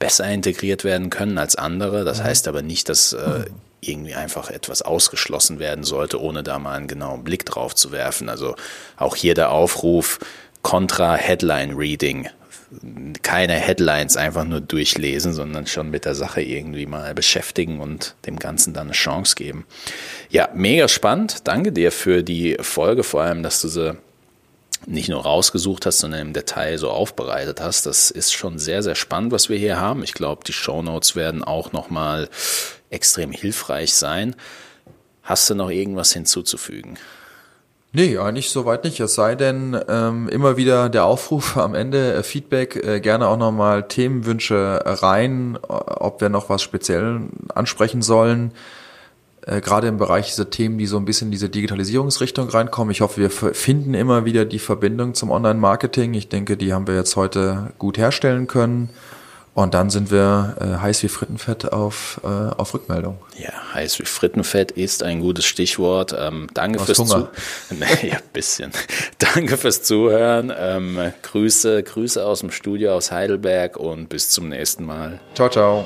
besser integriert werden können als andere. Das mhm. heißt aber nicht, dass äh, irgendwie einfach etwas ausgeschlossen werden sollte, ohne da mal einen genauen Blick drauf zu werfen. Also auch hier der Aufruf kontra Headline Reading. Keine Headlines einfach nur durchlesen, sondern schon mit der Sache irgendwie mal beschäftigen und dem Ganzen dann eine Chance geben. Ja, mega spannend. Danke dir für die Folge, vor allem, dass du sie nicht nur rausgesucht hast, sondern im Detail so aufbereitet hast. Das ist schon sehr, sehr spannend, was wir hier haben. Ich glaube, die Show Notes werden auch nochmal extrem hilfreich sein. Hast du noch irgendwas hinzuzufügen? Nee, eigentlich soweit nicht. Es sei denn, ähm, immer wieder der Aufruf am Ende, äh, Feedback, äh, gerne auch nochmal Themenwünsche rein, ob wir noch was speziell ansprechen sollen äh, gerade im Bereich dieser Themen, die so ein bisschen in diese Digitalisierungsrichtung reinkommen. Ich hoffe, wir finden immer wieder die Verbindung zum Online-Marketing. Ich denke, die haben wir jetzt heute gut herstellen können. Und dann sind wir äh, heiß wie Frittenfett auf, äh, auf Rückmeldung. Ja, heiß wie Frittenfett ist ein gutes Stichwort. Ähm, danke fürs Zuhören. ja, bisschen. danke fürs Zuhören. Ähm, Grüße, Grüße aus dem Studio aus Heidelberg und bis zum nächsten Mal. Ciao, ciao.